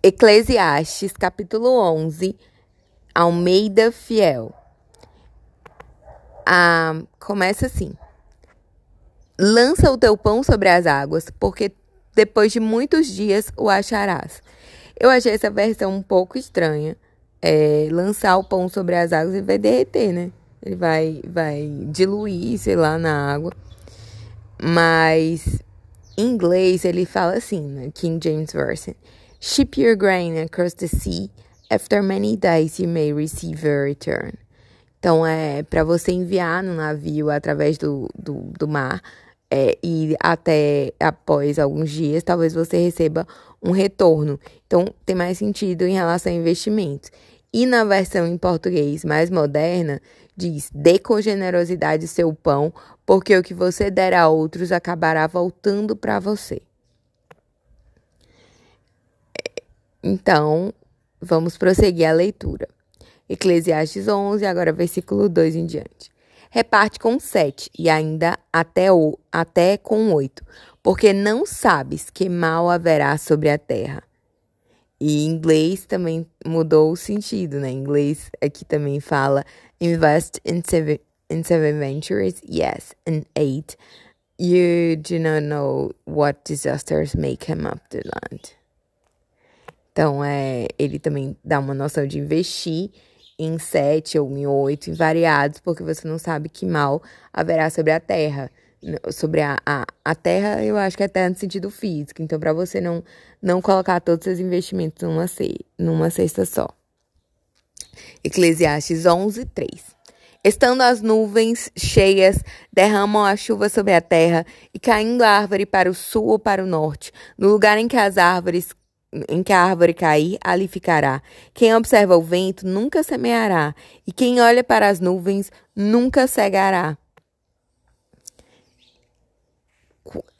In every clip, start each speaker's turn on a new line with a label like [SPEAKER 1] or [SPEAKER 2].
[SPEAKER 1] Eclesiastes, capítulo 11, Almeida Fiel. Ah, começa assim: Lança o teu pão sobre as águas, porque depois de muitos dias o acharás. Eu achei essa versão um pouco estranha. É, lançar o pão sobre as águas e vai derreter, né? Ele vai, vai diluir, sei lá, na água. Mas em inglês ele fala assim, né? King James Version. Ship your grain across the sea. After many days you may receive a return. Então é para você enviar no navio através do, do, do mar é, e até após alguns dias, talvez você receba um retorno. Então tem mais sentido em relação a investimentos. E na versão em português mais moderna, diz: dê com generosidade seu pão, porque o que você der a outros acabará voltando para você. Então, vamos prosseguir a leitura. Eclesiastes 11, agora versículo 2 em diante. Reparte com sete e ainda até, o, até com oito, porque não sabes que mal haverá sobre a terra e em inglês também mudou o sentido, né? Em inglês aqui também fala invest in seven, in seven ventures, yes, and eight. You do not know what disasters may come up the land. Então, é, ele também dá uma noção de investir em sete ou em oito, em variados, porque você não sabe que mal haverá sobre a terra sobre a, a, a terra, eu acho que é terra no sentido físico. Então, para você não, não colocar todos os seus investimentos numa, numa cesta só. Eclesiastes 11, 3. Estando as nuvens cheias, derramam a chuva sobre a terra, e caindo a árvore para o sul ou para o norte, no lugar em que as árvores em que a árvore cair, ali ficará. Quem observa o vento nunca semeará, e quem olha para as nuvens nunca cegará.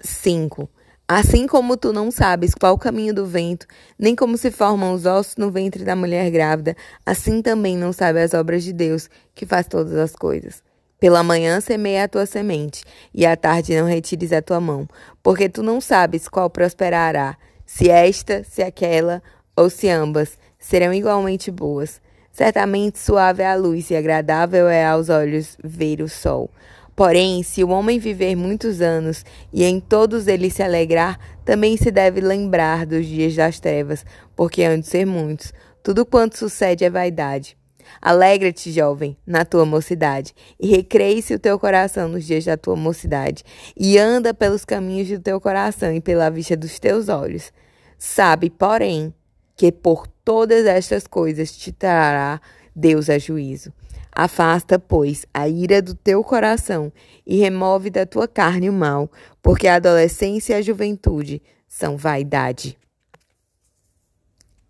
[SPEAKER 1] 5. Assim como tu não sabes qual o caminho do vento, nem como se formam os ossos no ventre da mulher grávida, assim também não sabe as obras de Deus, que faz todas as coisas. Pela manhã semeia a tua semente, e à tarde não retires a tua mão, porque tu não sabes qual prosperará, se esta, se aquela, ou se ambas, serão igualmente boas. Certamente suave é a luz e agradável é aos olhos ver o sol. Porém, se o homem viver muitos anos e em todos eles se alegrar, também se deve lembrar dos dias das trevas, porque hão de ser muitos. Tudo quanto sucede é vaidade. Alegra-te, jovem, na tua mocidade, e recreie-se o teu coração nos dias da tua mocidade, e anda pelos caminhos do teu coração e pela vista dos teus olhos. Sabe, porém, que por todas estas coisas te trará Deus a juízo. Afasta, pois, a ira do teu coração e remove da tua carne o mal, porque a adolescência e a juventude são vaidade.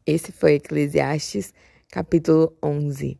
[SPEAKER 1] Esse foi Eclesiastes, capítulo 11.